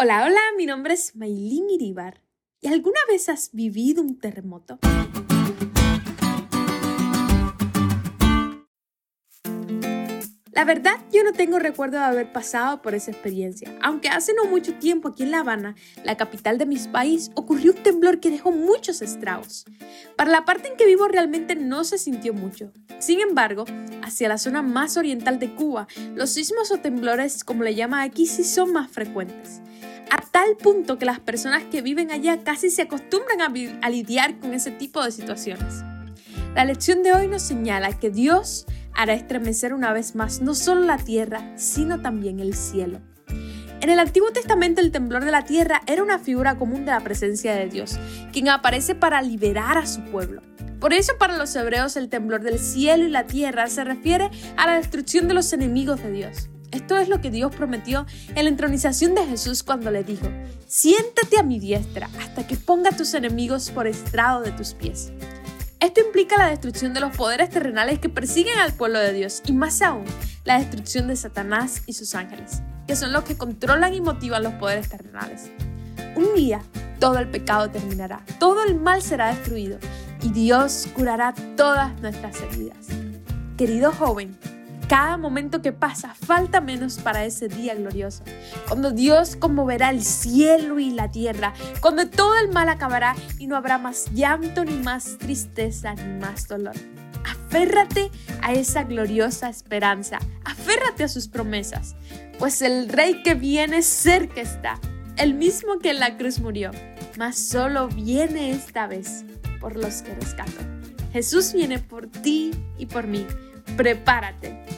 Hola, hola, mi nombre es Maylin Iribar. ¿Y alguna vez has vivido un terremoto? La verdad, yo no tengo recuerdo de haber pasado por esa experiencia, aunque hace no mucho tiempo aquí en La Habana, la capital de mi país, ocurrió un temblor que dejó muchos estragos. Para la parte en que vivo realmente no se sintió mucho. Sin embargo, hacia la zona más oriental de Cuba, los sismos o temblores, como le llaman aquí, sí son más frecuentes a tal punto que las personas que viven allá casi se acostumbran a, lidiar con ese tipo de situaciones. La lección de hoy nos señala que Dios hará estremecer una vez más no solo la tierra, sino también el cielo. En el Antiguo Testamento el temblor de la tierra era una figura común de la presencia de Dios, quien aparece para liberar a su pueblo. Por eso para los hebreos el temblor del cielo y la tierra se refiere a la destrucción de los enemigos de Dios. Esto es lo que Dios prometió en la entronización de Jesús cuando le dijo, siéntate a mi diestra hasta que ponga a tus enemigos por estrado de tus pies. Esto implica la destrucción de los poderes terrenales que persiguen al pueblo de Dios y más aún la destrucción de Satanás y sus ángeles, que son los que controlan y motivan los poderes terrenales. Un día todo el pecado terminará, todo el mal será destruido y Dios curará todas nuestras heridas. Querido joven, cada momento que pasa falta menos para ese día glorioso, cuando Dios conmoverá el cielo y la tierra, cuando todo el mal acabará y no habrá más llanto, ni más tristeza, ni más dolor. Aférrate a esa gloriosa esperanza, aférrate a sus promesas, pues el rey que viene cerca está, el mismo que en la cruz murió, mas solo viene esta vez por los que rescató. Jesús viene por ti y por mí. Prepárate